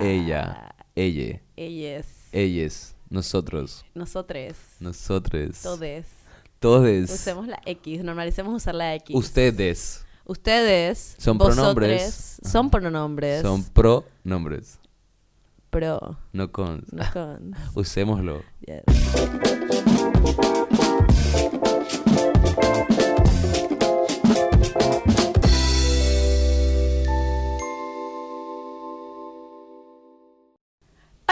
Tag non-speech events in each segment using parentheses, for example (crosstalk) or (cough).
ella, ella, Ellas. ellas, nosotros, Nosotros. nosotros, Todes. todes, Usemos la X. Normalicemos usar la X. ustedes Ustedes. Son pronombres. Son pronombres. son pronombres, Pro. no con. No con. (laughs) Usémoslo. Yes.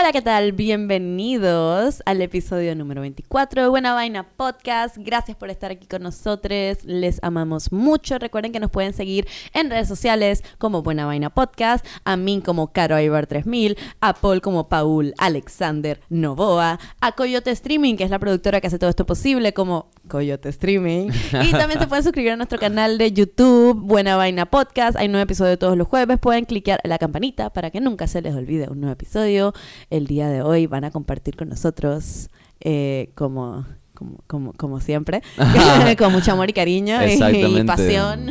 Hola, ¿qué tal? Bienvenidos al episodio número 24 de Buena Vaina Podcast. Gracias por estar aquí con nosotros. Les amamos mucho. Recuerden que nos pueden seguir en redes sociales como Buena Vaina Podcast, a mí como Caro Ibar 3000, a Paul como Paul Alexander Novoa, a Coyote Streaming, que es la productora que hace todo esto posible, como Coyote Streaming. (laughs) Y también se pueden suscribir a nuestro canal de YouTube, Buena Vaina Podcast. Hay nuevo episodio todos los jueves. Pueden cliquear en la campanita para que nunca se les olvide un nuevo episodio. El día de hoy van a compartir con nosotros eh, como... Como, como, como siempre, (laughs) con mucho amor y cariño y, pasión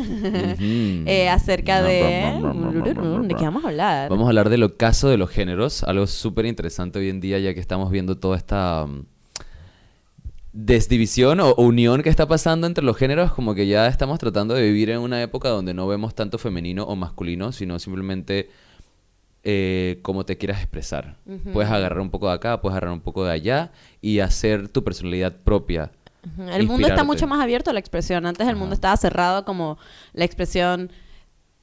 eh, acerca de... ¿De qué vamos a hablar? Vamos a hablar del ocaso de los géneros, algo súper interesante hoy en día ya que estamos viendo toda esta mm, desdivisión o unión que está pasando entre los géneros, como que ya estamos tratando de vivir en una época donde no vemos tanto femenino o masculino, sino simplemente eh, cómo te quieras expresar. Ujú. Puedes agarrar un poco de acá, puedes agarrar un poco de allá y hacer tu personalidad propia. Ujú. El mundo está inspirarte. mucho más abierto a la expresión. Antes el mundo Ajá. estaba cerrado como la expresión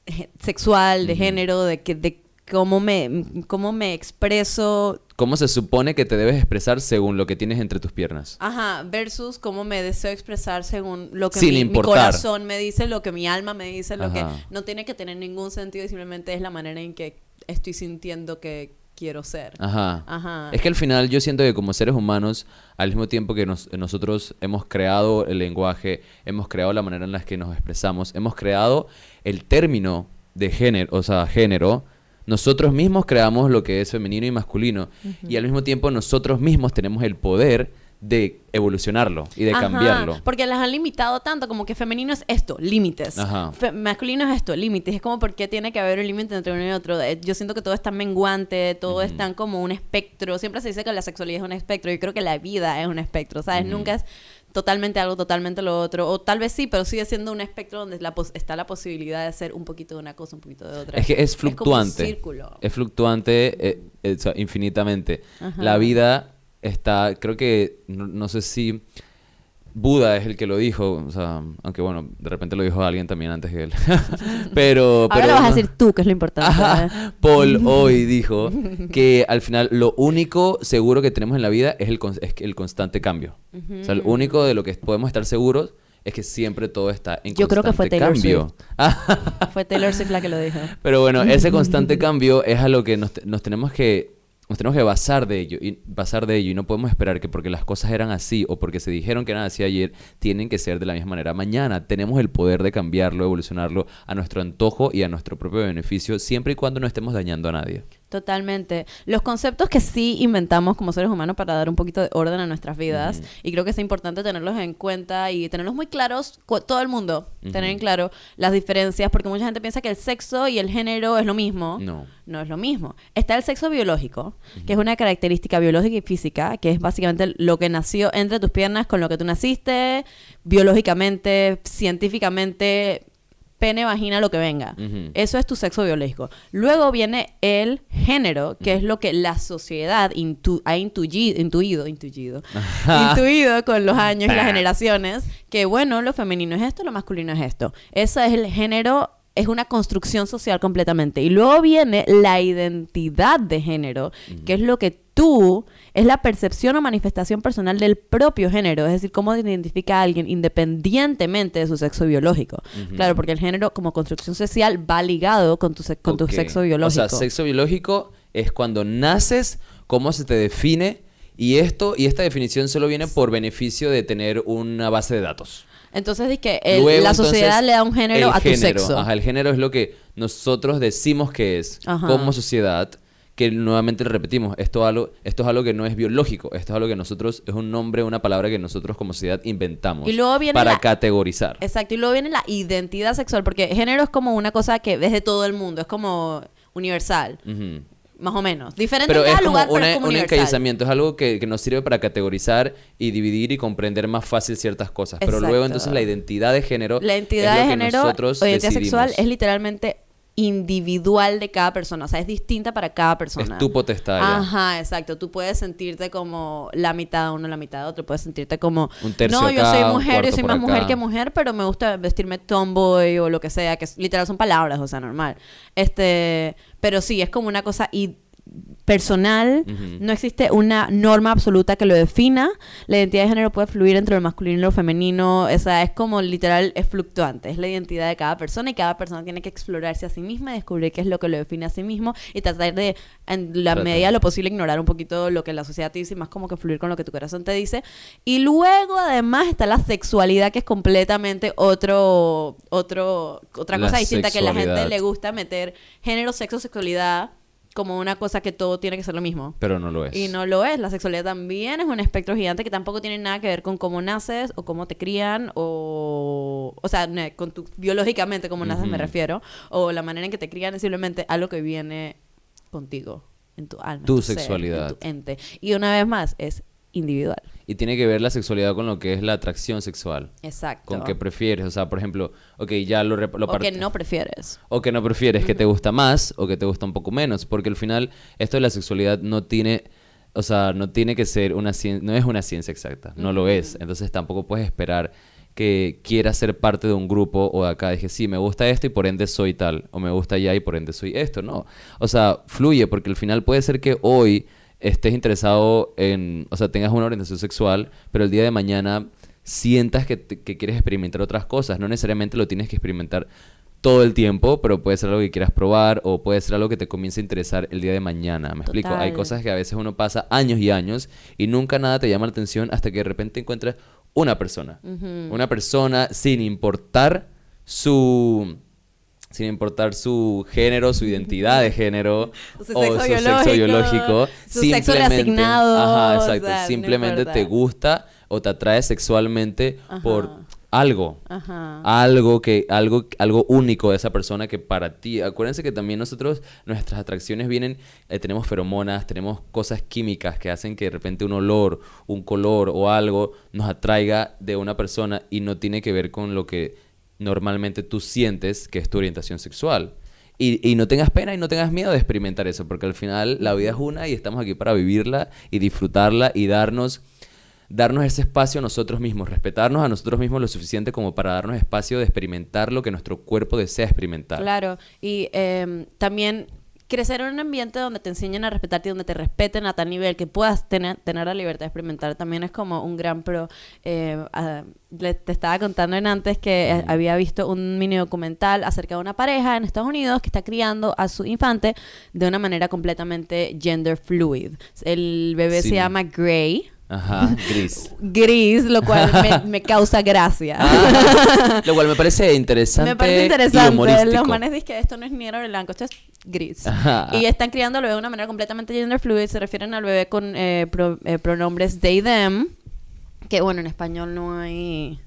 eh, sexual, de género, de que de cómo me cómo me expreso, ¿Cómo se supone que te debes expresar según lo que tienes entre tus piernas? ajá, versus cómo me deseo expresar según lo que mi, mi corazón me dice, lo que mi alma me dice, lo que Ajá. no tiene que tener ningún sentido y simplemente es la manera en que estoy sintiendo que quiero ser. Ajá. Ajá. Es que al final yo siento que como seres humanos, al mismo tiempo que nos- nosotros hemos creado el lenguaje, hemos creado la manera en la que nos expresamos, hemos creado el término de género, o sea, género, nosotros mismos creamos lo que es femenino y masculino. Y al mismo tiempo nosotros mismos tenemos el poder de evolucionararlo y de Ajá, cambiarlo. Porque las han limitado tanto, como que femenino es esto, límites. Fe- masculino es esto, límites. Es como porque tiene que haber un límite entre uno y otro. Eh, Yo siento que todo es tan menguante, todo es tan como un espectro. Siempre se dice que la sexualidad es un espectro. Yo creo que la vida es un espectro, ¿sabes? Nunca es totalmente algo, totalmente lo otro. O tal vez sí, pero sigue siendo un espectro donde la está la posibilidad de ser un poquito de una cosa, un poquito de otra. Es que es como un fluctuante. círculo. Es fluctuante eh, eh, infinitamente. Ajá. La vida está, creo que, no, no sé si Buda es el que lo dijo, o sea, aunque bueno, de repente lo dijo alguien también antes que él. (laughs) pero, Ahora pero lo vas a decir tú, que es lo importante. Ajá. Paul (laughs) hoy dijo que al final lo único seguro que tenemos en la vida es el, es el constante cambio. O sea, lo único de lo que podemos estar seguros es que siempre todo está en Yo creo que fue Taylor cambio. Fue Taylor Swift la que lo dijo. (laughs) Pero bueno, ese constante cambio es a lo que nos, nos tenemos que nos tenemos que basar de ello y basar de ello y no podemos esperar que porque las cosas eran así o porque se dijeron que eran así ayer tienen que ser de la misma manera mañana. Tenemos el poder de cambiarlo, evolucionarlo a nuestro antojo y a nuestro propio beneficio siempre y cuando no estemos dañando a nadie. Totalmente. Los conceptos que sí inventamos como seres humanos para dar un poquito de orden a nuestras vidas, y creo que es importante tenerlos en cuenta y tenerlos muy claros, todo el mundo, tener en claro las diferencias, porque mucha gente piensa que el sexo y el género es lo mismo. No. No es lo mismo. Está el sexo biológico, que es una característica biológica y física, que es básicamente lo que nació entre tus piernas con lo que tú naciste, biológicamente, científicamente, pene, vagina, lo que venga. Eso es tu sexo biológico. Luego viene el género, que es lo que la sociedad intu- ha intuyi- intuido, intuido, (laughs) intuido con los años y las generaciones, que bueno, lo femenino es esto, lo masculino es esto. Ese es el género, es una construcción social completamente. Y luego viene la identidad de género, que es lo que tú, es la percepción o manifestación personal del propio género, es decir, cómo te identifica a alguien independientemente de su sexo biológico. Claro, porque el género como construcción social va ligado con tu, se- con tu sexo biológico. O sea, sexo biológico es cuando naces, cómo se te define y esto y esta definición solo viene por beneficio de tener una base de datos. Entonces, es que el- Luego, la entonces, sociedad le da un género a tu género, sexo. Ajá, el género es lo que nosotros decimos que es Ajá. como sociedad, que nuevamente repetimos, esto, es algo, esto es algo que no es biológico, esto es algo que nosotros, es un nombre, una palabra que nosotros como sociedad inventamos Y luego viene para la- categorizar. Exacto, y luego viene la identidad sexual, porque género es como una cosa que ves de todo el mundo, es como universal. Más o menos. Diferente Pero en cada lugar, pero es como un universal. es algo que, que nos sirve para categorizar y dividir y comprender más fácil ciertas cosas. Pero luego entonces la identidad de género La es identidad lo de que género nosotros o identidad decidimos. sexual es literalmente individual de cada persona, o sea, es distinta para cada persona. Es tu potestad ya. Ajá, exacto. Tú puedes sentirte como la mitad de uno, la mitad de otro. Puedes sentirte como. Un tercio no, yo acá, soy mujer, yo soy más mujer que mujer, pero me gusta vestirme tomboy o lo que sea, que literal son palabras, o sea, normal. Este. Pero sí, es como una cosa y personal, no existe una norma absoluta que lo defina. La identidad de género puede fluir entre lo masculino y lo femenino, o sea, es como literal, es fluctuante, es la identidad de cada persona y cada persona tiene que explorarse a sí misma y descubrir qué es lo que lo define a sí mismo y tratar de, en la Tratar. medida de lo posible, ignorar un poquito lo que la sociedad te dice y más como que fluir con lo que tu corazón te dice. Y luego, además, está la sexualidad, que es completamente otro, otro, otra La cosa distinta que la gente le gusta meter género, sexo, sexualidad como una cosa que todo tiene que ser lo mismo. Pero no lo es. Y no lo es. La sexualidad también es un espectro gigante que tampoco tiene nada que ver con cómo naces o cómo te crían o... O sea, con tu... biológicamente cómo naces me refiero. O la manera en que te crían es simplemente algo que viene contigo, en tu alma. Tu ser, sexualidad. en tu ente. Y una vez más, es individual. Y tiene que ver la sexualidad con lo que es la atracción sexual. Exacto. Con qué prefieres. O sea, por ejemplo, ok, ya lo, lo o que no prefieres. O que no prefieres, que te gusta más o que te gusta un poco menos. Porque al final, esto de la sexualidad no tiene. O sea, no tiene que ser una ciencia. No es una ciencia exacta. No lo es. Entonces tampoco puedes esperar que quieras ser parte de un grupo o de acá dije, sí, me gusta esto y por ende soy tal. O me gusta ya y por ende soy esto. No. O sea, fluye porque al final puede ser que hoy estés interesado en. O sea, tengas una orientación sexual, pero el día de mañana sientas que, que quieres experimentar otras cosas. No necesariamente lo tienes que experimentar todo el tiempo, pero puede ser algo que quieras probar o puede ser algo que te comience a interesar el día de mañana. ¿Me explico? Hay cosas que a veces uno pasa años y años y nunca nada te llama la atención hasta que de repente encuentras una persona. Una persona sin importar su sin importar su género, su identidad de género (laughs) Su o sexo su biológico, sexo biológico, su sexo simplemente- asignado, Ajá, o exacto, no simplemente te gusta o te atrae sexualmente por algo Ajá. algo que algo algo único de esa persona que para ti acuérdense que también nosotros nuestras atracciones vienen eh, tenemos feromonas tenemos cosas químicas que hacen que de repente un olor un color o algo nos atraiga de una persona y no tiene que ver con lo que normalmente tú sientes que es tu orientación sexual y, y no tengas pena y no tengas miedo de experimentar eso porque al final la vida es una y estamos aquí para vivirla y disfrutarla y darnos darnos ese espacio a nosotros mismos, respetarnos a nosotros mismos lo suficiente como para darnos espacio de experimentar lo que nuestro cuerpo desea experimentar. Claro, y em, también crecer en un ambiente donde te enseñen a respetarte y donde te respeten a tal nivel que puedas tener, tener la libertad de experimentar también es como un gran pro. Eh, le- te estaba contando en antes que eh, había visto un mini documental acerca de una pareja en Estados Unidos que está criando a su infante de una manera completamente gender fluid. El bebé Sí. se llama Gray. Ajá, gris. Gris, lo cual (laughs) me, me causa gracia. Ah, lo cual me parece interesante. Me parece Y interesante. humorístico. Los manes dicen que esto no es negro ni blanco, esto es gris. Ajá. Y están criando al bebé de una manera completamente gender fluid. Se refieren al bebé con eh, pro- eh, pronombres they, them. Que bueno, en español no hay.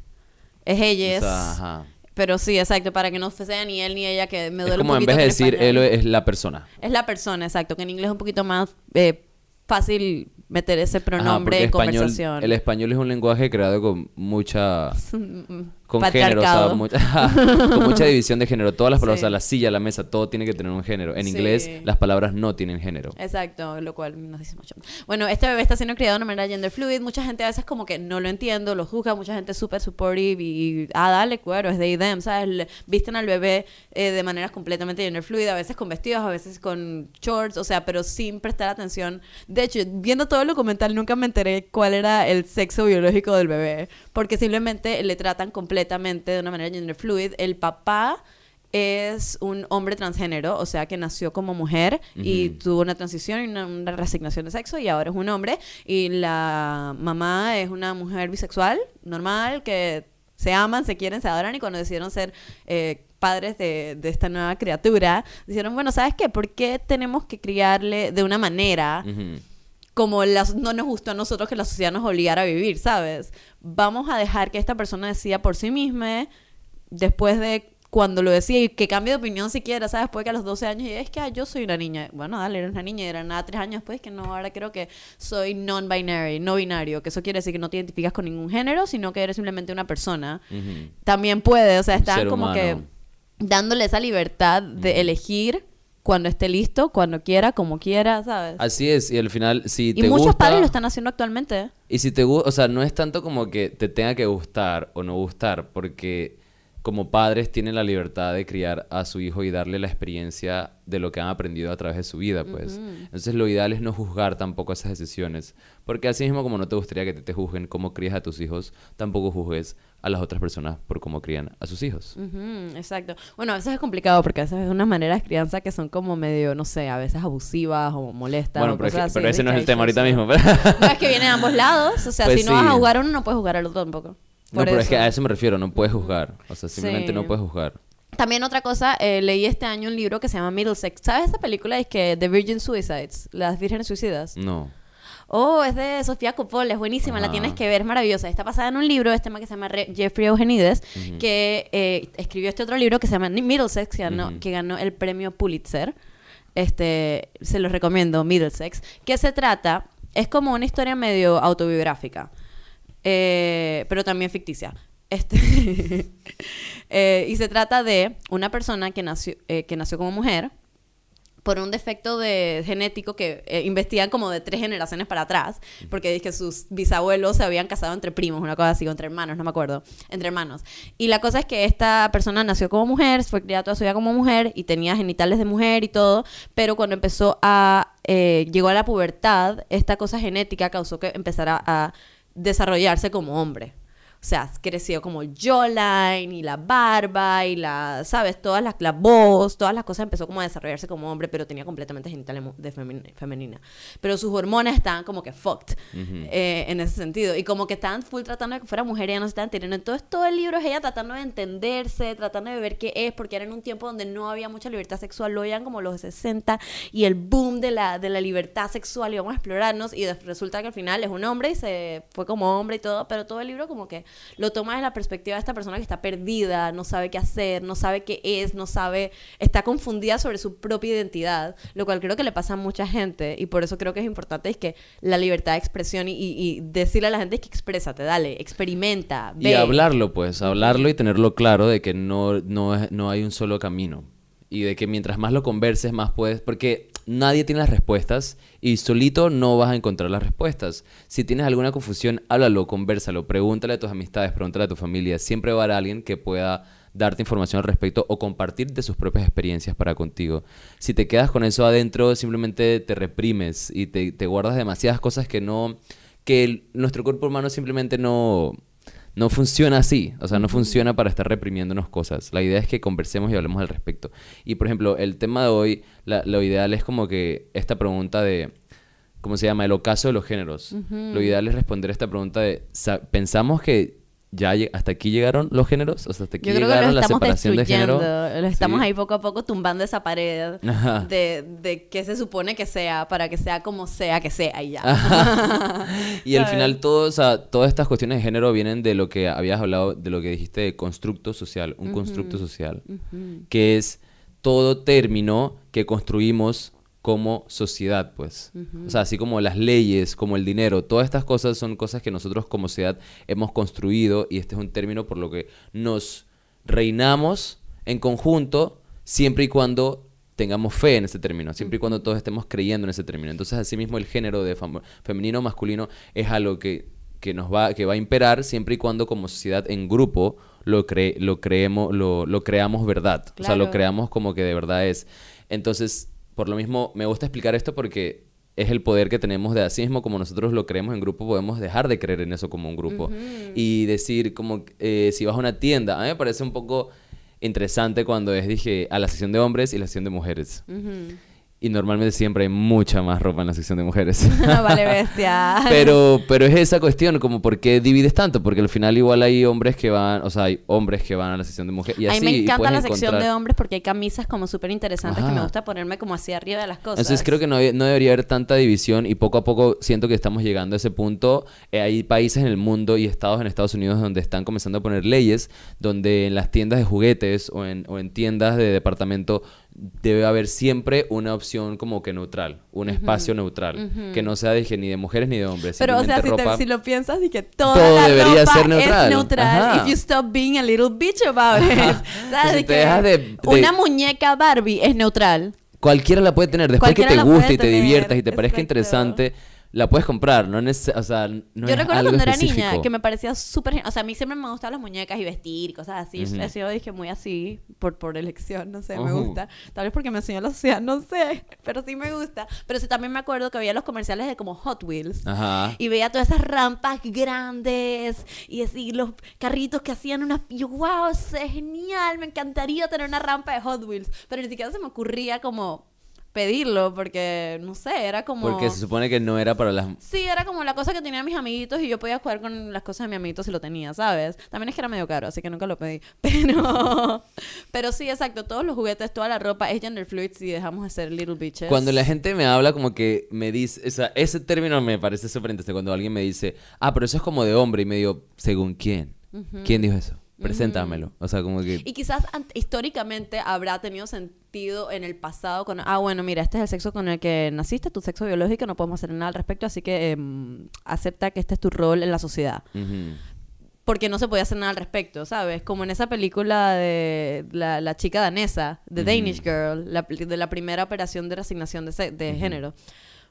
Es O ellas. sea, ajá. Pero sí, exacto, para que no sea ni él ni ella, que me duele Es como un en vez de decir él es la persona. Es la persona, exacto, que en inglés es un poquito más eh, fácil meter ese pronombre en español- conversación. el español es un lenguaje creado con mucha (laughs) con género, o sea, (laughs) mucha, (laughs) con mucha división de género. Todas las palabras, Sí. o sea, la silla, la mesa, todo tiene que tener un género. En Sí. inglés, las palabras no tienen género. Exacto, lo cual nos dice mucho. Bueno, este bebé está siendo criado de una manera gender fluid. Mucha gente a veces como que no lo entiendo, lo juzga. Mucha gente es súper supportive y, ah, dale, cuero, es de them, ¿sabes? Le- visten al bebé eh, de maneras completamente gender fluid, a veces con vestidos, a veces con shorts, o sea, pero sin prestar atención. De hecho, viendo todo el documental nunca me enteré cuál era el sexo biológico del bebé, porque simplemente le tratan completamente de una manera gender fluid. El papá es un hombre transgénero, o sea que nació como mujer y tuvo una transición y una, una reasignación de sexo y ahora es un hombre. Y la mamá es una mujer bisexual, normal, que se aman, se quieren, se adoran y cuando decidieron ser eh, padres de, de esta nueva criatura, dijeron, bueno, ¿sabes qué? ¿Por qué tenemos que criarle de una manera. Como las- no nos gustó a nosotros que la sociedad nos obligara a vivir, ¿sabes? Vamos a dejar que esta persona decida por sí misma, después de cuando lo decía y que cambie de opinión siquiera, ¿sabes? Después que a los 12 años, y es que ah, yo soy una niña. Bueno, dale, eres una niña y era nada tres años después, que no, ahora creo que soy non-binary, no binario, que eso quiere decir que no te identificas con ningún género, sino que eres simplemente una persona. También puede, o sea, están como que dándole esa libertad de elegir cuando esté listo, cuando quiera, como quiera, ¿sabes? Así es, y al final, si y te muchos gusta... padres lo están haciendo actualmente. ¿eh? Y si te gusta, o sea, no es tanto como que te tenga que gustar o no gustar, porque como padres tienen la libertad de criar a su hijo y darle la experiencia de lo que han aprendido a través de su vida, pues. Entonces lo ideal es no juzgar tampoco esas decisiones, porque así mismo como no te gustaría que te, te juzguen cómo crías a tus hijos, tampoco juzgues a las otras personas por cómo crían a sus hijos. Ujú, exacto. Bueno, a veces es complicado porque a veces hay unas maneras de crianza que son como medio, no sé, a veces abusivas o molestas. Bueno, o pero, es que- cosas así, pero ese no es el tema ahorita mismo. pero- No, es que viene de ambos lados. O sea, Pues si no vas a jugar uno, no puedes jugar al otro tampoco. No, pero es que eso. a eso me refiero, no puedes juzgar. O sea, simplemente Sí. no puedes juzgar. También otra cosa, eh, leí este año un libro que se llama Middlesex. ¿Sabes esa película? Es que The Virgin Suicides, Las Vírgenes Suicidas. No. Oh, es de Sofía Coppola, es buenísima, la Ajá. tienes que ver, es maravillosa. Está basada en un libro, este tema que se llama Re- Jeffrey Eugenides, que eh, escribió este otro libro que se llama Middlesex, que ganó, que ganó el premio Pulitzer. Este, se los recomiendo, Middlesex. Que se trata, es como una historia medio autobiográfica, eh, pero también ficticia. Este, (laughs) eh, y se trata de una persona que nació, eh, que nació como mujer, por un defecto de genético que eh, investigan como de tres generaciones para atrás, porque dice que sus bisabuelos se habían casado entre primos, una cosa así, o entre hermanos, no me acuerdo, entre hermanos. Y la cosa es que esta persona nació como mujer, fue criada toda su vida como mujer y tenía genitales de mujer y todo, pero cuando empezó a, eh, llegó a la pubertad, esta cosa genética causó que empezara a desarrollarse como hombre. O sea, creció como el jawline y la barba y la, ¿sabes? Todas las, la voz, todas las cosas empezó como a desarrollarse como hombre, pero tenía completamente genitales mu- de femen- femenina. Pero sus hormonas estaban como que fucked eh, en ese sentido. Y como que estaban full tratando de que fuera mujer y ya no se estaban teniendo. Entonces todo el libro es ella tratando de entenderse, tratando de ver qué es, porque era en un tiempo donde no había mucha libertad sexual, lo eran como los 60 y el boom de la, de la libertad sexual y vamos a explorarnos y resulta que al final es un hombre y se fue como hombre y todo, pero todo el libro como que lo toma desde la perspectiva de esta persona que está perdida, no sabe qué hacer, no sabe qué es, no sabe, está confundida sobre su propia identidad, lo cual creo que le pasa a mucha gente y por eso creo que es importante es que la libertad de expresión y, y- decirle a la gente es que exprésate, dale, experimenta, ve. Y hablarlo, pues, hablarlo y tenerlo claro de que no, no, no hay un solo camino. Y de que mientras más lo converses, más puedes... Porque nadie tiene las respuestas y solito no vas a encontrar las respuestas. Si tienes alguna confusión, háblalo, conversalo, pregúntale a tus amistades, pregúntale a tu familia. Siempre va a haber alguien que pueda darte información al respecto o compartir de sus propias experiencias para contigo. Si te quedas con eso adentro, simplemente te reprimes y te, guardas demasiadas cosas que no... que nuestro cuerpo humano simplemente no no funciona así, o sea, no funciona para estar reprimiéndonos cosas. La idea es que conversemos y hablemos al respecto. Y por ejemplo, el tema de hoy, la- lo ideal es como que esta pregunta de, ¿cómo se llama? El ocaso de los géneros. Lo ideal es responder esta pregunta de, sa- ¿pensamos que ya hasta aquí llegaron los géneros? O sea, hasta aquí Yo creo que llegaron la separación de género. lo estamos Sí. ahí poco a poco tumbando esa pared de, de qué se supone que sea para que sea como sea que sea y ya. (laughs) Y al final todo, o sea, todas estas cuestiones de género vienen de lo que habías hablado, de lo que dijiste de constructo social, un constructo social, que es todo término que construimos como sociedad, pues. O sea, así como las leyes, como el dinero, todas estas cosas son cosas que nosotros como sociedad hemos construido y este es un término por lo que nos reinamos en conjunto siempre y cuando tengamos fe en ese término, siempre y cuando todos estemos creyendo en ese término. Entonces, asimismo, el género de femenino o masculino es algo que, que nos va, que va a imperar siempre y cuando como sociedad en grupo lo, cre- lo, creemos, lo, lo creamos verdad. O sea, lo creamos como que de verdad es. Entonces, por lo mismo, me gusta explicar esto porque es el poder que tenemos de así mismo como nosotros lo creemos en grupo, podemos dejar de creer en eso como un grupo. Y decir, como, eh, si vas a una tienda, a mí me parece un poco interesante cuando es, dije, a la sesión de hombres y la sesión de mujeres. Y normalmente siempre hay mucha más ropa en la sección de mujeres. (laughs) vale, (laughs) bestia. pero, pero es esa cuestión, como por qué divides tanto, porque al final igual hay hombres que van, o sea, hay hombres que van a la sección de mujeres. Y a así, mí me encanta la sección encontrar- de hombres porque hay camisas como súper interesantes que me Ajá. gusta ponerme como así arriba de las cosas. Entonces creo que no, no debería haber tanta división y poco a poco siento que estamos llegando a ese punto. Eh, hay países en el mundo y estados en Estados Unidos donde están comenzando a poner leyes donde en las tiendas de juguetes o en, o en tiendas de departamento debe haber siempre una opción como que neutral, un espacio neutral, que no sea de, ni de mujeres ni de hombres. Pero, o sea, si, te- ropa- si lo piensas, y que toda Todo la debería ropa ser neutral. es neutral. Ajá. If you stop being a little bitch about it. (laughs) ¿Sabes? Si te dejas de- de- Una muñeca Barbie es neutral. Cualquiera la puede tener. Después que te guste y te tener, diviertas y te parezca exacto. interesante, la puedes comprar. No neces- o sea, no Yo es recuerdo algo cuando era niña que me parecía súper... O sea, a mí siempre me gustaban las muñecas y vestir y cosas así. Ujú. He sido, dije, muy así por, por elección, no sé, me gusta. Tal vez porque me enseñó la sociedad, no sé. (laughs) Pero sí me gusta. Pero sí también me acuerdo que había los comerciales de como Hot Wheels. Ajá. Y veía todas esas rampas grandes y así los carritos que hacían unas... y yo, wow, es genial, me encantaría tener una rampa de Hot Wheels. Pero ni siquiera se me ocurría como pedirlo porque, no sé, era como... Porque se supone que no era para las... Sí, era como la cosa que tenían mis amiguitos y yo podía jugar con las cosas de mi amiguito si lo tenía, ¿sabes? También es que era medio caro, así que nunca lo pedí. (laughs) Pero, pero sí, exacto, todos los juguetes, toda la ropa es gender fluid si dejamos de ser little bitches. Cuando la gente me habla como que me dice, o sea, ese término me parece interesante cuando alguien me dice, ah, pero eso es como de hombre y me digo, ¿según quién? ¿Quién dijo eso? Preséntamelo. O sea, como que... Y quizás históricamente habrá tenido sentido en el pasado con, ah, bueno, mira, este es el sexo con el que naciste, tu sexo biológico, no podemos hacer nada al respecto, así que em, acepta que este es tu rol en la sociedad. Ujú. porque no se podía hacer nada al respecto, ¿sabes? Como en esa película de la, la chica danesa, The Danish Girl, la, de la primera operación de resignación de, de género.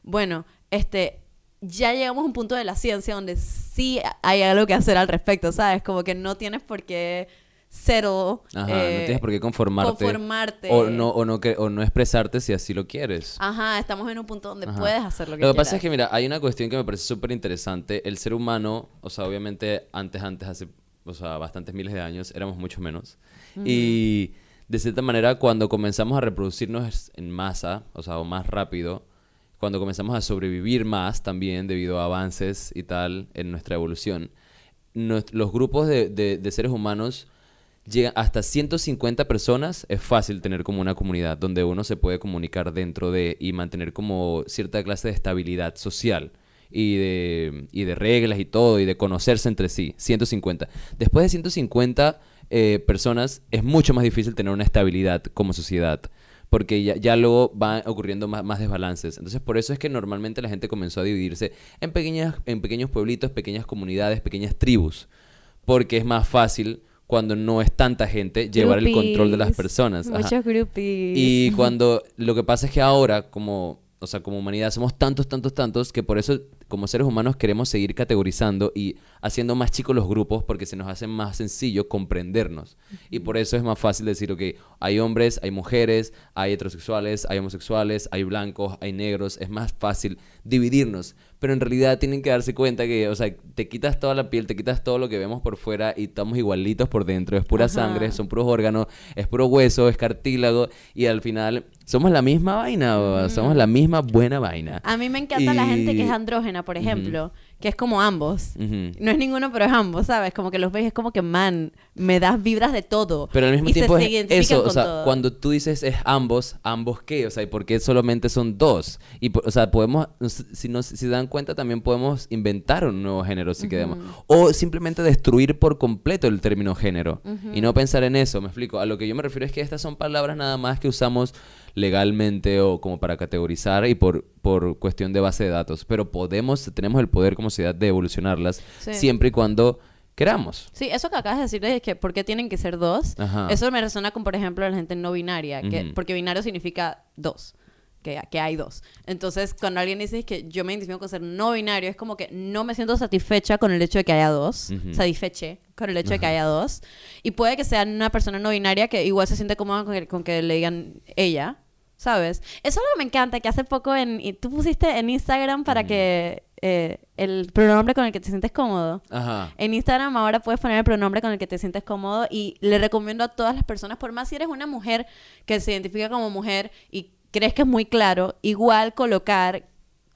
Bueno, este, ya llegamos a un punto de la ciencia donde sí hay algo que hacer al respecto, ¿sabes? Como que no tienes por qué settle. Ajá, eh, no tienes por qué conformarte. conformarte. O no, o, no, o no expresarte si así lo quieres. Ajá, estamos en un punto donde Ajá. puedes hacer lo que Lo que quieras. pasa es que, mira, hay una cuestión que me parece súper interesante. El ser humano, o sea, obviamente antes, antes, hace, o sea, bastantes miles de años, éramos mucho menos. Y de cierta manera, cuando comenzamos a reproducirnos en masa, o sea, o más rápido, cuando comenzamos a sobrevivir más también debido a avances y tal en nuestra evolución, los grupos de, seres humanos llegan hasta 150 personas, es fácil tener como una comunidad donde uno se puede comunicar dentro de y mantener como cierta clase de estabilidad social y de, y de reglas y todo y de conocerse entre sí. 150. Después de 150 eh, personas es mucho más difícil tener una estabilidad como sociedad. Porque ya, ya luego van ocurriendo más, más desbalances. Entonces, por eso es que normalmente la gente comenzó a dividirse en, pequeñas, en pequeños pueblitos, pequeñas comunidades, pequeñas tribus porque es más fácil cuando no es tanta gente llevar el control de las personas. Ajá. Muchos groupies. Y (laughs) cuando lo que pasa es que ahora como o sea, como humanidad somos tantos, tantos, tantos que por eso como seres humanos queremos seguir categorizando y haciendo más chicos los grupos porque se nos hace más sencillo comprendernos. Y por eso es más fácil decir, ok, hay hombres, hay mujeres, hay heterosexuales, hay homosexuales, hay blancos, hay negros. Es más fácil dividirnos. Pero en realidad tienen que darse cuenta que, o sea, te quitas toda la piel, te quitas todo lo que vemos por fuera y estamos igualitos por dentro. Es pura Ajá. sangre, son puros órganos, es puro hueso, es cartílago y al final somos la misma vaina, boba, somos la misma buena vaina. A mí me encanta la gente que es Y- por ejemplo, que es como ambos. No es ninguno, pero es ambos, ¿sabes? Como que los ves, es como que, man, me das vibras de todo. Pero al mismo Y tiempo se es eso, o sea, todo. cuando tú dices es ambos, ambos qué, o sea, ¿y por qué solamente son dos? Y o sea, podemos, si no si se dan cuenta, también podemos inventar un nuevo género si queremos, o simplemente destruir por completo el término género y no pensar en eso, me explico. A lo que yo me refiero es que estas son palabras nada más que usamos legalmente o como para categorizar y por por cuestión de base de datos, pero podemos tenemos el poder como sociedad de evolucionarlas Sí. siempre y cuando queramos. Sí, eso que acabas de decir es que ¿por qué tienen que ser dos? Ajá. Eso me resuena con, por ejemplo, la gente no binaria, que, porque binario significa dos, que, que hay dos. Entonces, cuando alguien dice que yo me identifico con ser no binario, es como que no me siento satisfecha con el hecho de que haya dos, Ujú. satisfeche con el hecho de que haya dos. Y puede que sea una persona no binaria que igual se siente cómoda con que, con que le digan ella. ¿Sabes? Eso es algo que me encanta, que hace poco en... y tú pusiste en Instagram para que eh, el pronombre con el que te sientes cómodo. Ajá. En Instagram ahora puedes poner el pronombre con el que te sientes cómodo y le recomiendo a todas las personas, por más si eres una mujer que se identifica como mujer y crees que es muy claro, igual colocar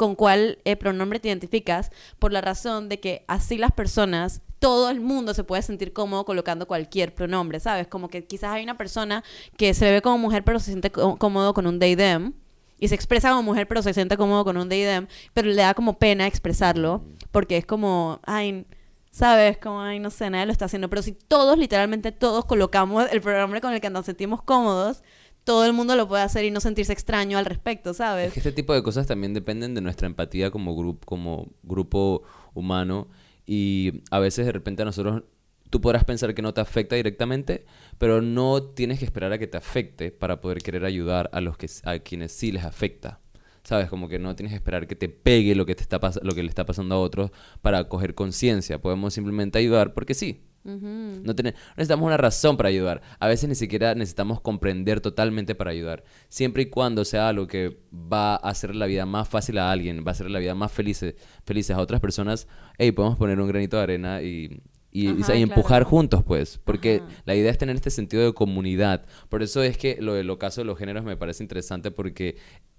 con cuál eh, pronombre te identificas por la razón de que así las personas, todo el mundo se puede sentir cómodo colocando cualquier pronombre, ¿sabes? Como que quizás hay una persona que se ve como mujer pero se siente có- cómodo con un they them y se expresa como mujer pero se siente cómodo con un they them, pero le da como pena expresarlo porque es como, ay, ¿sabes? Como, ay, no sé, nadie lo está haciendo, pero si todos, literalmente todos colocamos el pronombre con el que nos sentimos cómodos, todo el mundo lo puede hacer y no sentirse extraño al respecto, ¿sabes? Es que este tipo de cosas también dependen de nuestra empatía como grupo, como grupo humano y a veces de repente a nosotros tú podrás pensar que no te afecta directamente, pero no tienes que esperar a que te afecte para poder querer ayudar a los que a quienes sí les afecta. ¿Sabes? Como que no tienes que esperar que te pegue lo que te está lo que le está pasando a otros para coger conciencia. Podemos simplemente ayudar porque sí. No, necesitamos una razón para ayudar. A veces ni siquiera necesitamos comprender totalmente para ayudar. Siempre y cuando sea algo que va a hacer la vida más fácil a alguien, va a hacer la vida más felices, felices a otras personas, hey, podemos poner un granito de arena y, y, Ajá, empujar juntos, pues. Porque Ajá. la idea es tener este sentido de comunidad. Por eso es que lo del ocaso de los géneros me parece interesante porque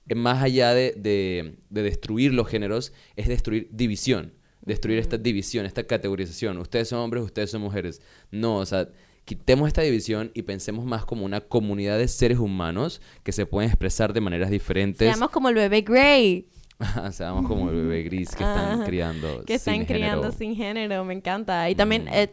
eh, más allá de, de- de destruir los géneros, es destruir división. Destruir esta división, esta categorización. Ustedes son hombres, ustedes son mujeres. No, o sea, quitemos esta división y pensemos más como una comunidad de seres humanos que se pueden expresar de maneras diferentes. Seamos como el bebé Grey, (laughs) Seamos como el bebé gris que están Ajá. criando. que están sin criando género. sin género, me encanta. Y también, Mm. eh,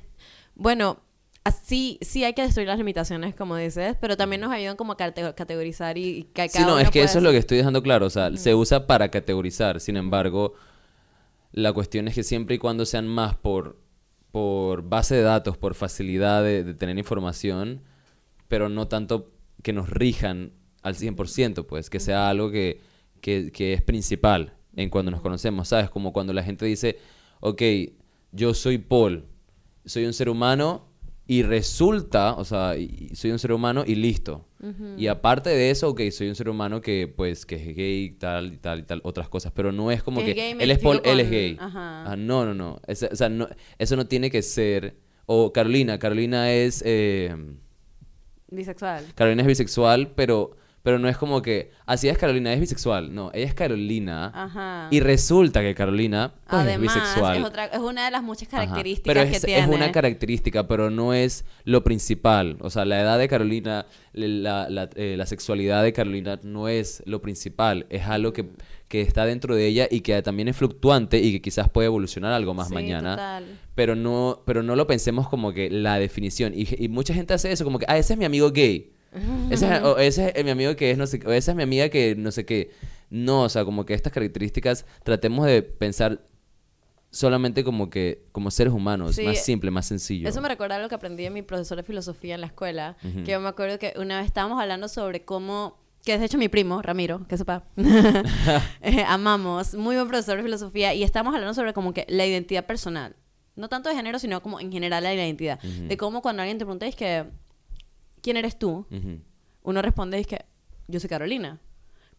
bueno, así sí hay que destruir las limitaciones, como dices, pero también nos ayudan como a cate- categorizar y, y que Sí, no, uno es que eso es lo que estoy dejando claro. O sea, se usa para categorizar. Sin embargo, la cuestión es que siempre y cuando sean más por, por base de datos, por facilidad de, de tener información, pero no tanto que nos rijan al 100%, pues, que sea algo que, que, que es principal en cuando nos conocemos, ¿sabes? Como cuando la gente dice, ok, yo soy Paul, soy un ser humano y resulta, o sea, soy un ser humano y listo. Y aparte de eso, ok, soy un ser humano que, pues, que es gay, tal y tal y tal, otras cosas, pero no es como Que es él es él es gay. ajá. Ah, no, no, no. Esa- o sea, no- eso no tiene que ser... O Carolina, Carolina es... eh, Bisexual. Carolina es bisexual, pero, pero no es como que... Así es Carolina, es bisexual. No, ella es Carolina. Ajá. Y resulta que Carolina pues, Además, es bisexual. es, otra, es una de las muchas características Pero es, que es tiene. una característica, pero no es lo principal. O sea, la edad de Carolina, la, la- eh, la sexualidad de Carolina no es lo principal. Es algo que, que está dentro de ella y que también es fluctuante y que quizás puede evolucionar algo más Sí, mañana. total. Pero no, pero no lo pensemos como que la definición. Y, y mucha gente hace eso, como que, ah, ese es mi amigo gay. (laughs) Ese es, o ese es mi amigo que es no sé o esa es mi amiga que no sé qué. No, o sea, como que estas características tratemos de pensar solamente como que como seres humanos, Sí, más simple, más sencillo. Eso me recuerda a lo que aprendí de mi profesor de filosofía en la escuela, que yo me acuerdo que una vez estábamos hablando sobre cómo, que es de hecho mi primo, Ramiro, que sepa, (laughs) (laughs) Eh, amamos, muy buen profesor de filosofía, y estábamos hablando sobre como que la identidad personal, no tanto de género, sino como en general la identidad, de cómo cuando alguien te pregunta, es que, ¿quién eres tú? Uno responde, es que, yo soy Carolina.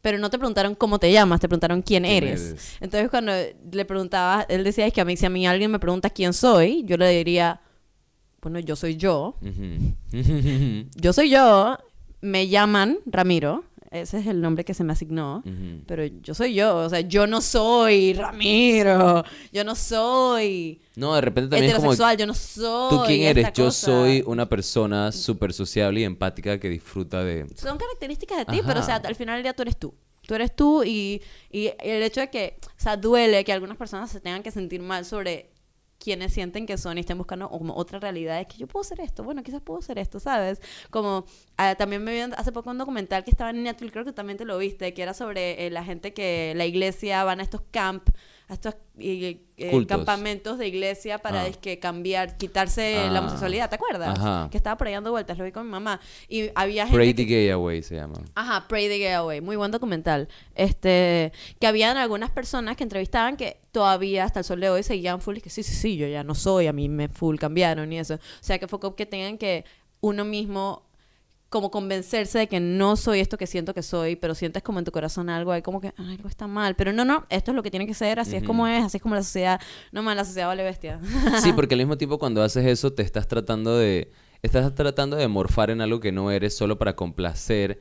Pero no te preguntaron cómo te llamas, te preguntaron quién, ¿Quién eres. eres? Entonces cuando le preguntaba, él decía, es que a mí, si a mí alguien me pregunta quién soy, yo le diría, bueno, yo soy yo, (laughs) yo soy yo, me llaman Ramiro, ese es el nombre que se me asignó, pero yo soy yo, o sea, yo no soy Ramiro, yo no soy No, de repente también es como... heterosexual, yo no soy ¿Tú quién eres? Yo cosa". soy una persona súper sociable y empática que disfruta de... Son características de ti, pero o sea, al final del día tú eres tú. Tú eres tú y, y el hecho de que, o sea, duele que algunas personas se tengan que sentir mal sobre quienes sienten que son y estén buscando como otra realidad. Es que yo puedo ser esto, bueno, quizás puedo ser esto, ¿sabes? Como ah, también me vi hace poco un documental que estaba en Netflix, creo que también te lo viste, que era sobre eh, la gente que la iglesia van a estos camp, a estos eh, eh, Cultos. campamentos de iglesia para Ah. dizque, cambiar, quitarse la Ah. homosexualidad, ¿te acuerdas? Ajá. Que estaba por ahí dando vueltas, lo vi con mi mamá. Y había gente Pray que- the Gay Away se llama. Ajá, Pray the Gay Away, muy buen documental. Este, que habían algunas personas que entrevistaban que todavía hasta el sol de hoy seguían full y que sí, sí, sí, yo ya no soy, a mí me full cambiaron y eso. O sea, que fue como que tengan que uno mismo como convencerse de que no soy esto que siento que soy, pero sientes como en tu corazón algo, hay como que "Ay, algo está mal, pero no, no, esto es lo que tiene que ser, así es como es, así es como la sociedad, no más la sociedad vale bestia. Sí, (laughs) porque al mismo tiempo cuando haces eso te estás tratando de estás tratando de morfar en algo que no eres solo para complacer,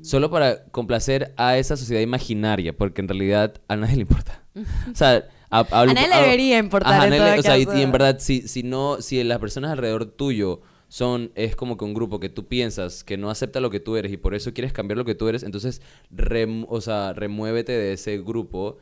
solo para complacer a esa sociedad imaginaria, porque en realidad a nadie le importa. O sea, a, (laughs) A nadie le debería importar en o sea, y, en verdad, si, si no, si las personas alrededor tuyo son, es como que un grupo que tú piensas que no acepta lo que tú eres y por eso quieres cambiar lo que tú eres, entonces, o sea, remuévete de ese grupo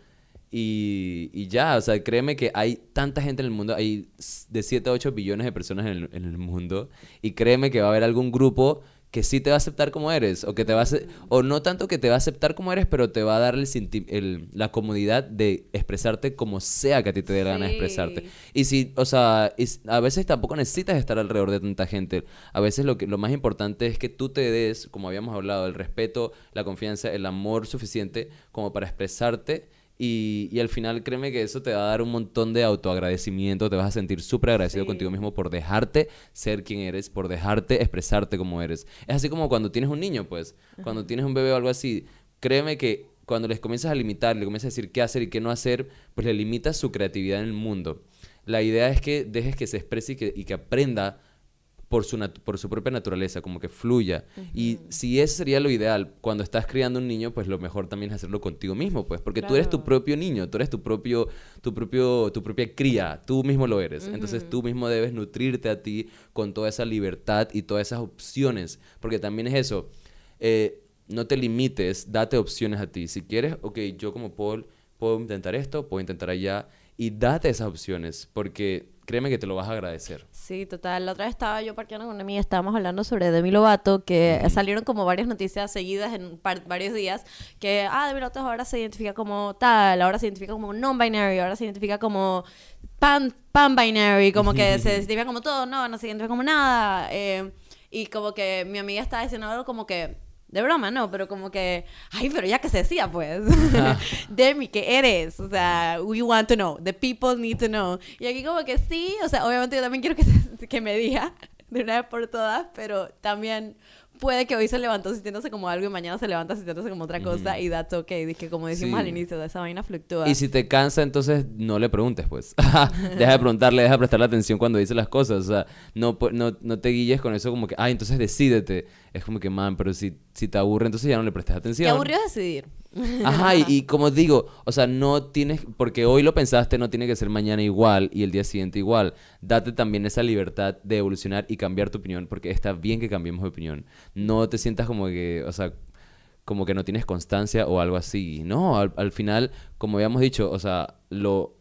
y, y ya, o sea, créeme que hay tanta gente en el mundo, hay de 7 a 8 billones de personas en el, en el mundo y créeme que va a haber algún grupo que sí te va a aceptar como eres o que te va a o no tanto que te va a aceptar como eres, pero te va a dar el, el- la comodidad de expresarte como sea que a ti te dé la gana de expresarte. Y si, o sea, y a veces tampoco necesitas estar alrededor de tanta gente. A veces lo que lo más importante es que tú te des, como habíamos hablado, el respeto, la confianza, el amor suficiente como para expresarte. Y, y al final créeme que eso te va a dar un montón de autoagradecimiento, te vas a sentir súper agradecido Sí. contigo mismo por dejarte ser quien eres, por dejarte expresarte como eres. Es así como cuando tienes un niño, pues, cuando tienes un bebé o algo así, créeme que cuando les comienzas a limitar, le comienzas a decir qué hacer y qué no hacer, pues le limitas su creatividad en el mundo. La idea es que dejes que se exprese y que, y que aprenda por su, por su propia naturaleza, como que fluya. Y si ese sería lo ideal, cuando estás criando un niño, pues lo mejor también es hacerlo contigo mismo, pues, porque tú eres tu propio niño, tú eres tu propio, tu propio, tu propia cría, tú mismo lo eres. Entonces tú mismo debes nutrirte a ti con toda esa libertad y todas esas opciones, porque también es eso. eh, no te limites, date opciones a ti. Si quieres, ok, yo como Paul puedo intentar esto, puedo intentar allá, y date esas opciones, porque créeme que te lo vas a agradecer. Sí, total. La otra vez estaba yo parqueando con una amiga, estábamos hablando sobre Demi Lovato, que salieron como varias noticias seguidas en varios días, que, ah, Demi Lovato ahora se identifica como tal, ahora se identifica como non-binary, ahora se identifica como pan, pan-binary, como que se (laughs) identifica como todo, no, no se identifica como nada. eh, y como que mi amiga estaba diciendo algo como que, de broma, no, pero como que, ay, pero ya que se decía, pues. Demi, (laughs) ¿qué eres? O sea, we want to know. The people need to know. Y aquí como que sí, o sea, obviamente yo también quiero que, se- que me diga (laughs) de una vez por todas, pero también puede que hoy se levantó sintiéndose como algo y mañana se levanta sintiéndose como otra cosa y that's okay. Dije, como decimos Sí. al inicio, de esa vaina fluctúa. Y si te cansa, entonces no le preguntes, pues. (laughs) deja de preguntarle, deja de prestarle atención cuando dice las cosas. O sea, no, pu- no, no te guilles con eso como que, ay, entonces decídete. Es como que, man, pero si, si te aburre, entonces ya no le prestes atención. Qué aburrido decidir. (laughs) Ajá, y, y como digo, o sea, no tienes, porque hoy lo pensaste, no tiene que ser mañana igual y el día siguiente igual. Date también esa libertad de evolucionar y cambiar tu opinión, porque está bien que cambiemos de opinión. No te sientas como que, o sea, como que no tienes constancia o algo así. No, al, al final, como habíamos dicho, o sea, lo,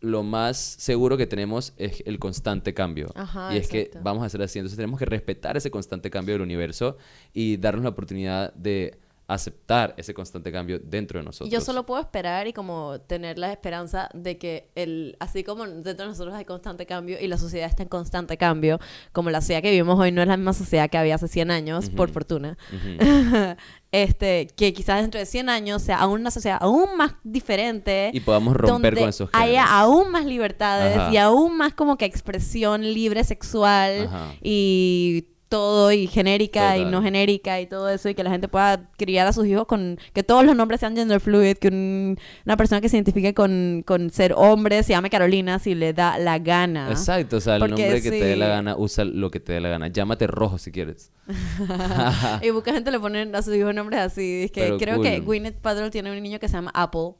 lo más seguro que tenemos es el constante cambio. Ajá, y es que vamos a hacer así. Entonces tenemos que respetar ese constante cambio del universo y darnos la oportunidad de aceptar ese constante cambio dentro de nosotros. Yo solo puedo esperar y como tener la esperanza de que el, así como dentro de nosotros hay constante cambio y la sociedad está en constante cambio, como la sociedad que vivimos hoy no es la misma sociedad que había hace 100 años, por Ujú. fortuna. Ujú. (laughs) este, que quizás dentro de 100 años sea aún una sociedad aún más diferente. Y podamos romper donde con esos haya géneros. aún más libertades Ajá. y aún más como que expresión libre sexual Ajá. y todo y genérica y no genérica y todo eso y que la gente pueda criar a sus hijos con que todos los nombres sean gender fluid que un- una persona que se identifique con, con ser hombre se llame Carolina si le da la gana Exacto, o sea, el Porque nombre que te dé la gana, usa lo que te dé la gana. Llámate rojo si quieres. (laughs) y mucha gente le ponen a sus hijos nombres así es que Pero creo que. Gwyneth Paltrow tiene un niño que se llama Apple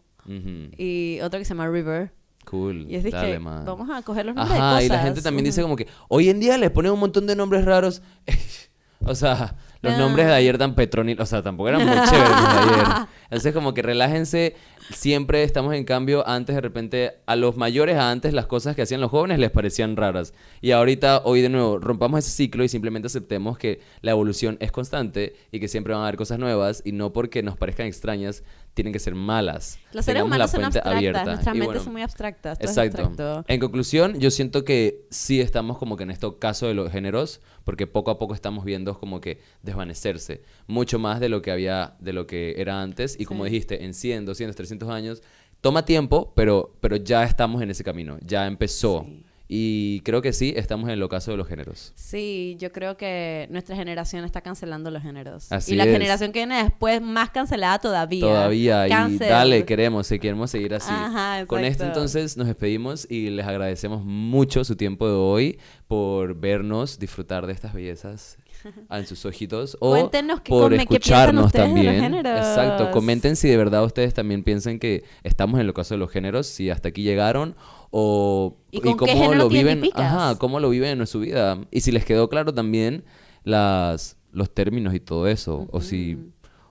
y otro que se llama River Cool. y es de Dale, que man. vamos a coger los nombres Ajá, de y la cosas. gente también dice como que hoy en día le ponen un montón de nombres raros. (laughs) o sea, los Ah. nombres de ayer tan petronil, o sea, tampoco eran muy chéveres los de ayer. (laughs) Entonces como que relájense, siempre estamos en cambio, antes de repente a los mayores a antes las cosas que hacían los jóvenes les parecían raras. Y ahorita hoy de nuevo rompamos ese ciclo y simplemente aceptemos que la evolución es constante y que siempre van a haber cosas nuevas y no porque nos parezcan extrañas tienen que ser malas. los seres Tengamos humanos son abstractas abierta. nuestras Y mentes bueno, son muy abstractas todo es Exacto. abstracto. En conclusión, yo siento que sí estamos como que en este caso de los géneros, porque poco a poco estamos viendo como que desvanecerse, mucho más de lo que había, de lo que era antes, y como Sí. dijiste, en 100, 200, 300 años, toma tiempo, pero, pero ya estamos en ese camino, ya empezó. Sí. Y creo que sí, estamos en el ocaso de los géneros. Sí, yo creo que nuestra generación está cancelando los géneros. Así y la es. generación que viene después, más cancelada todavía. Todavía, y Cancel. dale, queremos, sí, queremos seguir así. Ajá, Con esto entonces nos despedimos y les agradecemos mucho su tiempo de hoy por vernos, disfrutar de estas bellezas (laughs) en sus ojitos o Cuéntenos qué por escucharnos de los también. géneros. Exacto, comenten si de verdad ustedes también piensan que estamos en el ocaso de los géneros, si hasta aquí llegaron o ¿Y cómo lo viven, ajá, cómo lo viven en su vida y si les quedó claro también las los términos y todo eso o si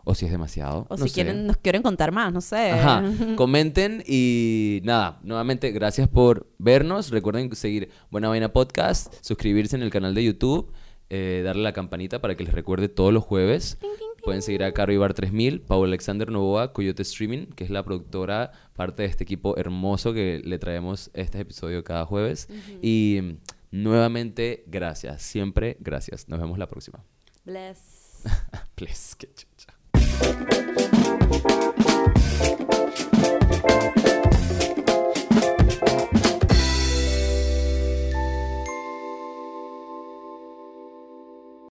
o si es demasiado. O no si sé. quieren, nos quieren contar más, no sé. Ajá, (laughs) comenten y nada, nuevamente gracias por vernos. Recuerden seguir Buena Vaina Podcast, suscribirse en el canal de YouTube, eh, darle la campanita para que les recuerde todos los jueves. Pueden seguir a Caro Ibar 3000, Paul Alexander Novoa, Coyote Streaming, que es la productora, parte de este equipo hermoso que le traemos este episodio cada jueves. Y nuevamente, gracias. Siempre gracias. Nos vemos la próxima. Bless. (laughs) Bless. Qué chucha.